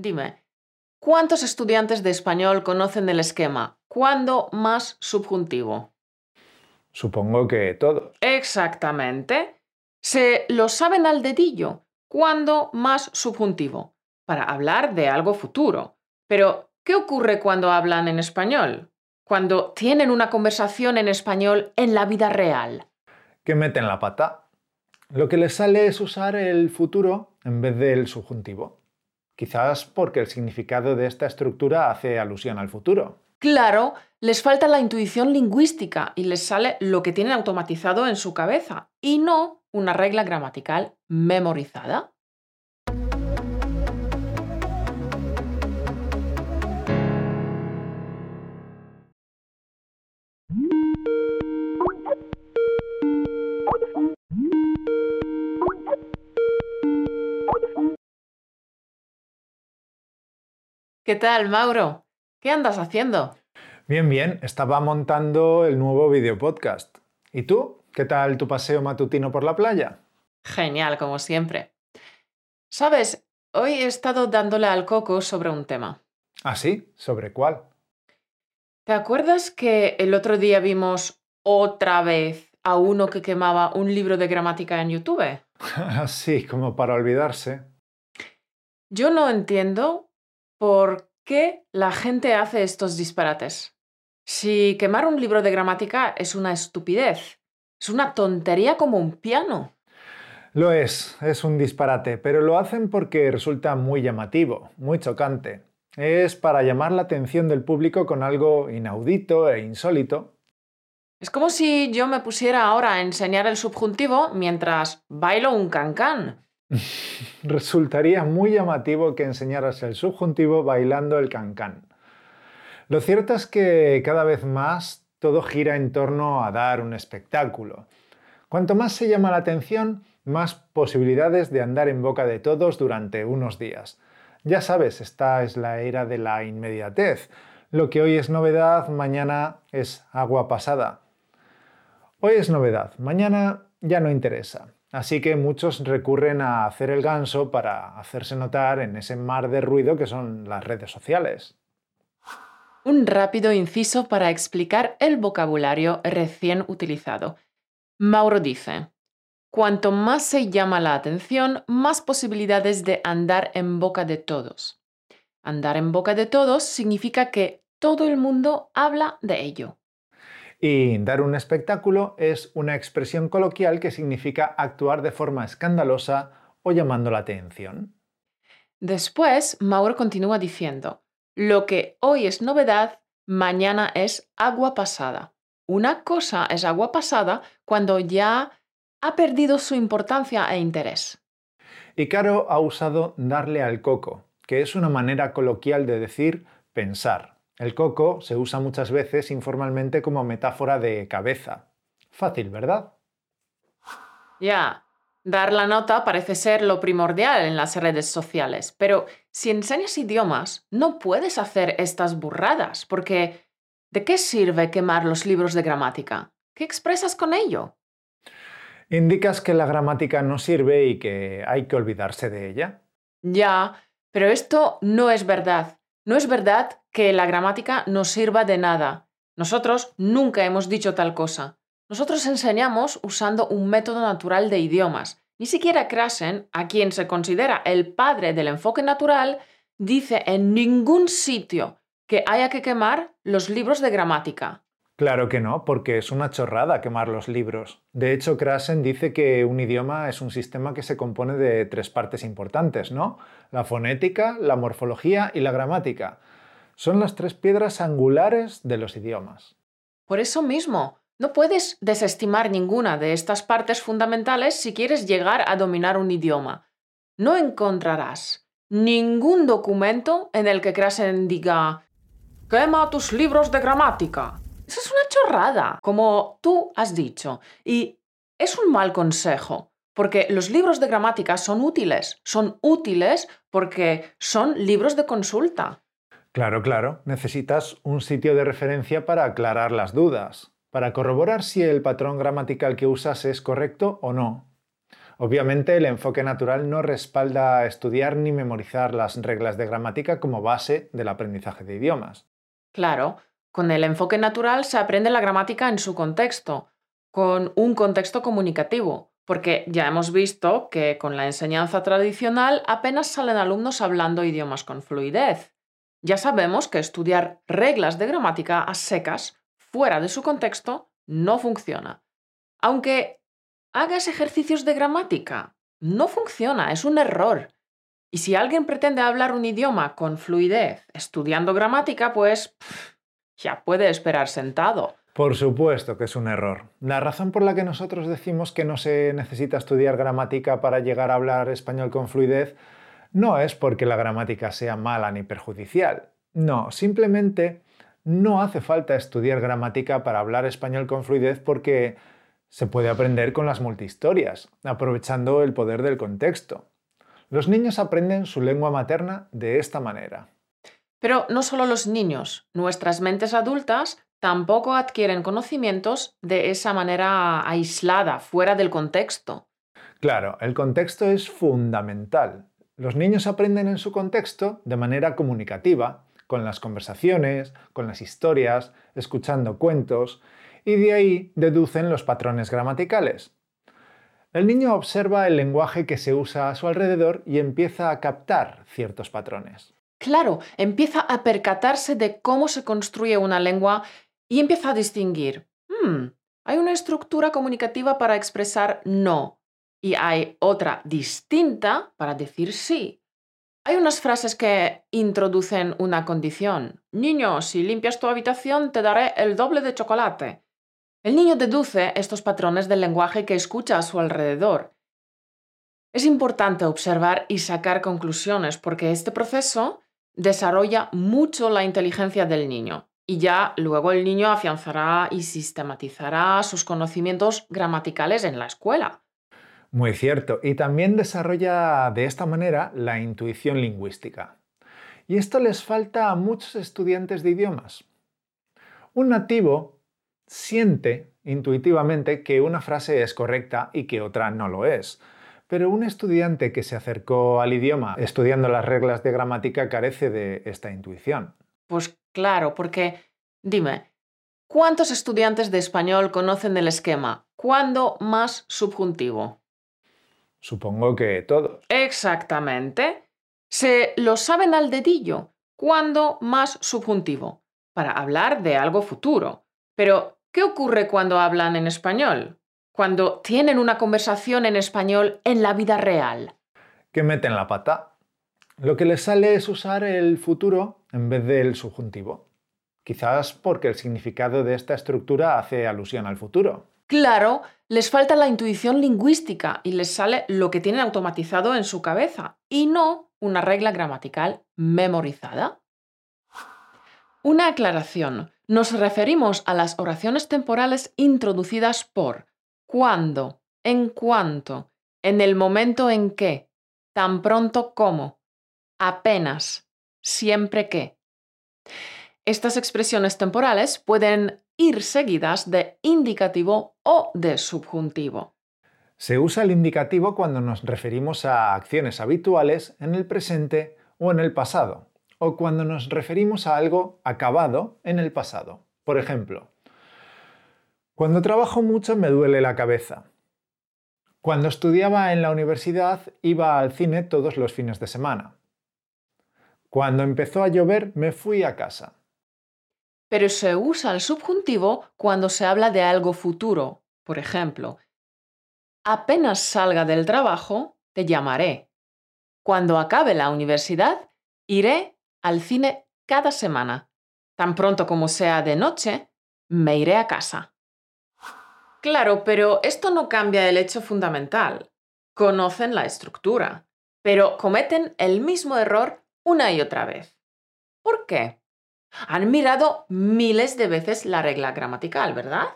Dime, ¿cuántos estudiantes de español conocen el esquema cuándo más subjuntivo? Supongo que todos. Exactamente. Se lo saben al dedillo. ¿Cuándo más subjuntivo? Para hablar de algo futuro. Pero, ¿qué ocurre cuando hablan en español? Cuando tienen una conversación en español en la vida real. Que meten la pata. Lo que les sale es usar el futuro en vez del subjuntivo. Quizás porque el significado de esta estructura hace alusión al futuro. Claro, les falta la intuición lingüística y les sale lo que tienen automatizado en su cabeza y no una regla gramatical memorizada. ¿Qué tal, Mauro? ¿Qué andas haciendo? Bien, bien, estaba montando el nuevo video podcast. ¿Y tú? ¿Qué tal tu paseo matutino por la playa? Genial, como siempre. Sabes, hoy he estado dándole al coco sobre un tema. ¿Ah, sí? ¿Sobre cuál? ¿Te acuerdas que el otro día vimos otra vez a uno que quemaba un libro de gramática en YouTube? sí, como para olvidarse. Yo no entiendo por qué la gente hace estos disparates. Si quemar un libro de gramática es una estupidez, es una tontería como un piano. Lo es, es un disparate, pero lo hacen porque resulta muy llamativo, muy chocante. Es para llamar la atención del público con algo inaudito e insólito. Es como si yo me pusiera ahora a enseñar el subjuntivo mientras bailo un cancán. Resultaría muy llamativo que enseñaras el subjuntivo bailando el cancán. Lo cierto es que cada vez más todo gira en torno a dar un espectáculo. Cuanto más se llama la atención, más posibilidades de andar en boca de todos durante unos días. Ya sabes, esta es la era de la inmediatez. Lo que hoy es novedad, mañana es agua pasada. Hoy es novedad, mañana ya no interesa. Así que muchos recurren a hacer el ganso para hacerse notar en ese mar de ruido que son las redes sociales. Un rápido inciso para explicar el vocabulario recién utilizado. Mauro dice, cuanto más se llama la atención, más posibilidades de andar en boca de todos. Andar en boca de todos significa que todo el mundo habla de ello. Y dar un espectáculo es una expresión coloquial que significa actuar de forma escandalosa o llamando la atención. Después, Mauro continúa diciendo, lo que hoy es novedad, mañana es agua pasada. Una cosa es agua pasada cuando ya ha perdido su importancia e interés. Y Caro ha usado darle al coco, que es una manera coloquial de decir pensar. El coco se usa muchas veces informalmente como metáfora de cabeza. Fácil, ¿verdad? Ya, Dar la nota parece ser lo primordial en las redes sociales, pero si enseñas idiomas, no puedes hacer estas burradas, porque ¿de qué sirve quemar los libros de gramática? ¿Qué expresas con ello? Indicas que la gramática no sirve y que hay que olvidarse de ella. Ya, pero esto no es verdad. No es verdad que la gramática no sirva de nada. Nosotros nunca hemos dicho tal cosa. Nosotros enseñamos usando un método natural de idiomas. Ni siquiera Krasen, a quien se considera el padre del enfoque natural, dice en ningún sitio que haya que quemar los libros de gramática. Claro que no, porque es una chorrada quemar los libros. De hecho, Krasen dice que un idioma es un sistema que se compone de tres partes importantes, ¿no? La fonética, la morfología y la gramática. Son las tres piedras angulares de los idiomas. Por eso mismo, no puedes desestimar ninguna de estas partes fundamentales si quieres llegar a dominar un idioma. No encontrarás ningún documento en el que Krasen diga quema tus libros de gramática. Eso es una chorrada, como tú has dicho. Y es un mal consejo, porque los libros de gramática son útiles. Son útiles porque son libros de consulta. Claro, claro. Necesitas un sitio de referencia para aclarar las dudas para corroborar si el patrón gramatical que usas es correcto o no. Obviamente el enfoque natural no respalda estudiar ni memorizar las reglas de gramática como base del aprendizaje de idiomas. Claro, con el enfoque natural se aprende la gramática en su contexto, con un contexto comunicativo, porque ya hemos visto que con la enseñanza tradicional apenas salen alumnos hablando idiomas con fluidez. Ya sabemos que estudiar reglas de gramática a secas, fuera de su contexto, no funciona. Aunque hagas ejercicios de gramática, no funciona, es un error. Y si alguien pretende hablar un idioma con fluidez estudiando gramática, pues ya puede esperar sentado. Por supuesto que es un error. La razón por la que nosotros decimos que no se necesita estudiar gramática para llegar a hablar español con fluidez no es porque la gramática sea mala ni perjudicial. No, simplemente no hace falta estudiar gramática para hablar español con fluidez porque se puede aprender con las multihistorias, aprovechando el poder del contexto. Los niños aprenden su lengua materna de esta manera. Pero no solo los niños, nuestras mentes adultas tampoco adquieren conocimientos de esa manera aislada, fuera del contexto. Claro, el contexto es fundamental. Los niños aprenden en su contexto de manera comunicativa, con las conversaciones, con las historias, escuchando cuentos, y de ahí deducen los patrones gramaticales. El niño observa el lenguaje que se usa a su alrededor y empieza a captar ciertos patrones. Claro, empieza a percatarse de cómo se construye una lengua y empieza a distinguir. Hmm, hay una estructura comunicativa para expresar no, y hay otra distinta para decir sí. Hay unas frases que introducen una condición. Niño, si limpias tu habitación te daré el doble de chocolate. El niño deduce estos patrones del lenguaje que escucha a su alrededor. Es importante observar y sacar conclusiones porque este proceso desarrolla mucho la inteligencia del niño y ya luego el niño afianzará y sistematizará sus conocimientos gramaticales en la escuela. Muy cierto. Y también desarrolla de esta manera la intuición lingüística. Y esto les falta a muchos estudiantes de idiomas. Un nativo siente intuitivamente que una frase es correcta y que otra no lo es. Pero un estudiante que se acercó al idioma estudiando las reglas de gramática carece de esta intuición. Pues claro, porque dime, ¿cuántos estudiantes de español conocen el esquema? ¿Cuándo más subjuntivo? Supongo que todos. Exactamente. Se lo saben al dedillo. ¿Cuándo más subjuntivo? Para hablar de algo futuro. Pero, ¿qué ocurre cuando hablan en español? Cuando tienen una conversación en español en la vida real. Que meten la pata. Lo que les sale es usar el futuro en vez del subjuntivo. Quizás porque el significado de esta estructura hace alusión al futuro. Claro, les falta la intuición lingüística y les sale lo que tienen automatizado en su cabeza y no una regla gramatical memorizada. Una aclaración. Nos referimos a las oraciones temporales introducidas por cuando, en cuanto, en el momento en que, tan pronto como, apenas, siempre que. Estas expresiones temporales pueden ir seguidas de indicativo o de subjuntivo. Se usa el indicativo cuando nos referimos a acciones habituales en el presente o en el pasado, o cuando nos referimos a algo acabado en el pasado. Por ejemplo, cuando trabajo mucho me duele la cabeza. Cuando estudiaba en la universidad iba al cine todos los fines de semana. Cuando empezó a llover me fui a casa pero se usa el subjuntivo cuando se habla de algo futuro. Por ejemplo, apenas salga del trabajo, te llamaré. Cuando acabe la universidad, iré al cine cada semana. Tan pronto como sea de noche, me iré a casa. Claro, pero esto no cambia el hecho fundamental. Conocen la estructura, pero cometen el mismo error una y otra vez. ¿Por qué? Han mirado miles de veces la regla gramatical, ¿verdad?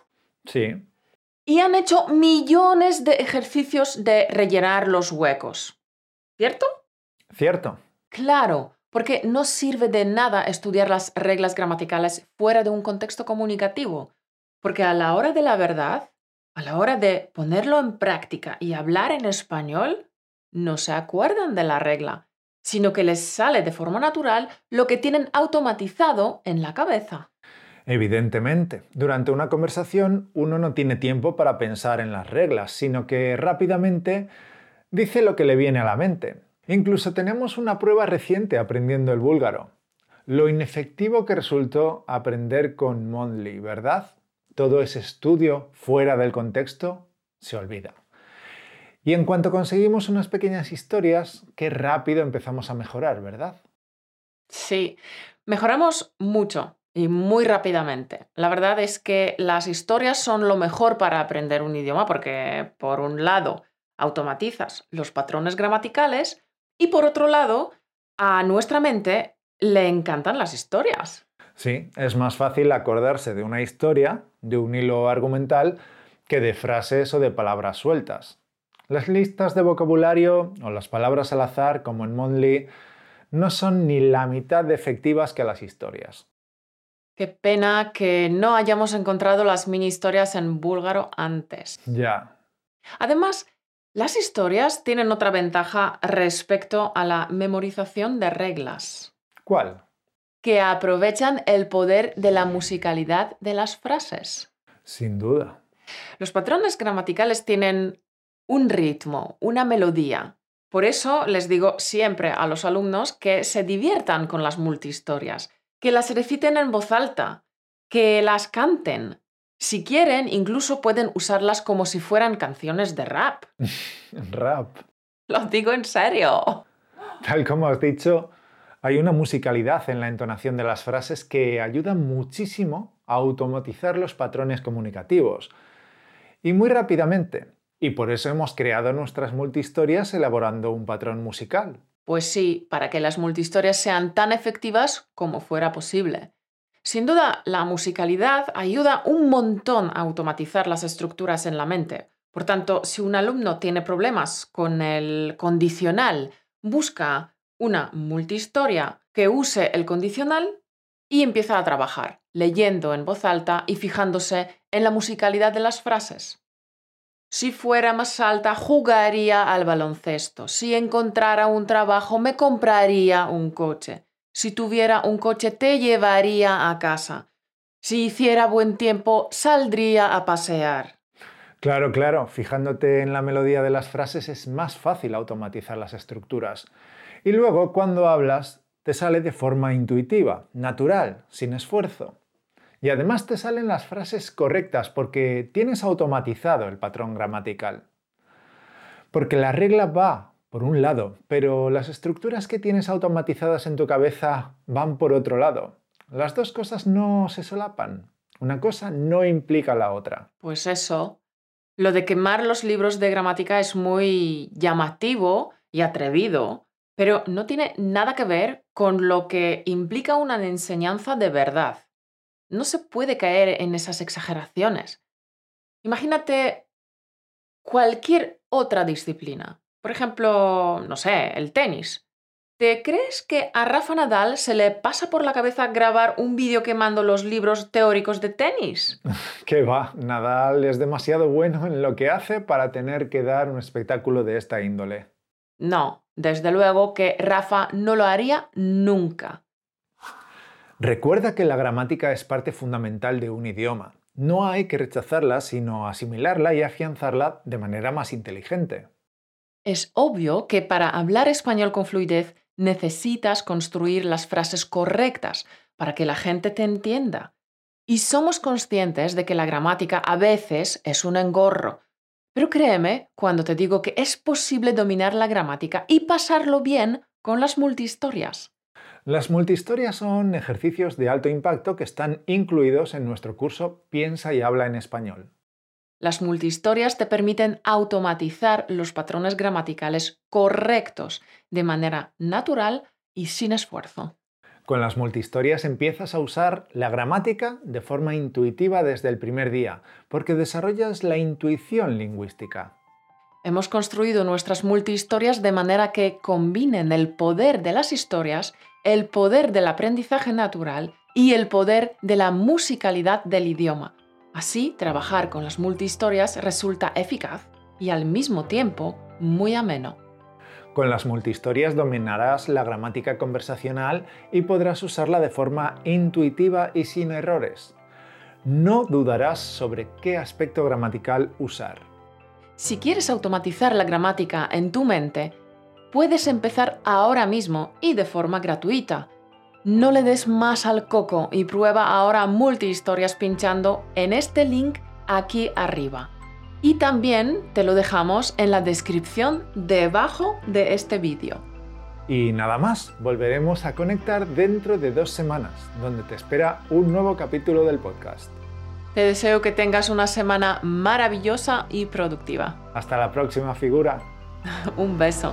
Sí. Y han hecho millones de ejercicios de rellenar los huecos. ¿Cierto? Cierto. Claro, porque no sirve de nada estudiar las reglas gramaticales fuera de un contexto comunicativo, porque a la hora de la verdad, a la hora de ponerlo en práctica y hablar en español, no se acuerdan de la regla, sino que les sale de forma natural lo que tienen automatizado en la cabeza. Evidentemente, durante una conversación uno no tiene tiempo para pensar en las reglas, sino que rápidamente dice lo que le viene a la mente. Incluso tenemos una prueba reciente aprendiendo el búlgaro. Lo inefectivo que resultó aprender con Mondly, ¿verdad? Todo ese estudio fuera del contexto se olvida. Y en cuanto conseguimos unas pequeñas historias, qué rápido empezamos a mejorar, ¿verdad? Sí, mejoramos mucho y muy rápidamente. La verdad es que las historias son lo mejor para aprender un idioma porque, por un lado, automatizas los patrones gramaticales y, por otro lado, a nuestra mente le encantan las historias. Sí, es más fácil acordarse de una historia, de un hilo argumental, que de frases o de palabras sueltas. Las listas de vocabulario o las palabras al azar, como en Mondly, no son ni la mitad de efectivas que las historias. Qué pena que no hayamos encontrado las mini historias en búlgaro antes. Ya. Además, las historias tienen otra ventaja respecto a la memorización de reglas. ¿Cuál? Que aprovechan el poder de la musicalidad de las frases. Sin duda. Los patrones gramaticales tienen un ritmo, una melodía. Por eso les digo siempre a los alumnos que se diviertan con las multihistorias, que las reciten en voz alta, que las canten. Si quieren, incluso pueden usarlas como si fueran canciones de rap. rap. Lo digo en serio. Tal como has dicho, hay una musicalidad en la entonación de las frases que ayuda muchísimo a automatizar los patrones comunicativos. Y muy rápidamente, y por eso hemos creado nuestras multihistorias elaborando un patrón musical. Pues sí, para que las multihistorias sean tan efectivas como fuera posible. Sin duda, la musicalidad ayuda un montón a automatizar las estructuras en la mente. Por tanto, si un alumno tiene problemas con el condicional, busca una multihistoria que use el condicional y empieza a trabajar, leyendo en voz alta y fijándose en la musicalidad de las frases. Si fuera más alta, jugaría al baloncesto. Si encontrara un trabajo, me compraría un coche. Si tuviera un coche, te llevaría a casa. Si hiciera buen tiempo, saldría a pasear. Claro, claro, fijándote en la melodía de las frases es más fácil automatizar las estructuras. Y luego, cuando hablas, te sale de forma intuitiva, natural, sin esfuerzo. Y además te salen las frases correctas porque tienes automatizado el patrón gramatical. Porque la regla va por un lado, pero las estructuras que tienes automatizadas en tu cabeza van por otro lado. Las dos cosas no se solapan. Una cosa no implica la otra. Pues eso. Lo de quemar los libros de gramática es muy llamativo y atrevido, pero no tiene nada que ver con lo que implica una enseñanza de verdad no se puede caer en esas exageraciones. Imagínate cualquier otra disciplina. Por ejemplo, no sé, el tenis. ¿Te crees que a Rafa Nadal se le pasa por la cabeza grabar un vídeo quemando los libros teóricos de tenis? ¿Qué va? Nadal es demasiado bueno en lo que hace para tener que dar un espectáculo de esta índole. No, desde luego que Rafa no lo haría nunca. Recuerda que la gramática es parte fundamental de un idioma. No hay que rechazarla, sino asimilarla y afianzarla de manera más inteligente. Es obvio que para hablar español con fluidez necesitas construir las frases correctas para que la gente te entienda. Y somos conscientes de que la gramática a veces es un engorro. Pero créeme cuando te digo que es posible dominar la gramática y pasarlo bien con las multihistorias. Las multihistorias son ejercicios de alto impacto que están incluidos en nuestro curso Piensa y habla en español. Las multihistorias te permiten automatizar los patrones gramaticales correctos de manera natural y sin esfuerzo. Con las multihistorias empiezas a usar la gramática de forma intuitiva desde el primer día, porque desarrollas la intuición lingüística. Hemos construido nuestras multihistorias de manera que combinen el poder de las historias el poder del aprendizaje natural y el poder de la musicalidad del idioma, Así, trabajar con las multihistorias resulta eficaz y al mismo tiempo muy ameno. Con las multihistorias dominarás la gramática conversacional y podrás usarla de forma intuitiva y sin errores. No dudarás sobre qué aspecto gramatical usar. Si quieres automatizar la gramática en tu mente, puedes empezar ahora mismo y de forma gratuita. No le des más al coco y prueba ahora multihistorias pinchando en este link aquí arriba. Y también te lo dejamos en la descripción debajo de este vídeo. Y nada más, volveremos a conectar dentro de dos semanas, donde te espera un nuevo capítulo del podcast. Te deseo que tengas una semana maravillosa y productiva. Hasta la próxima figura. un beso.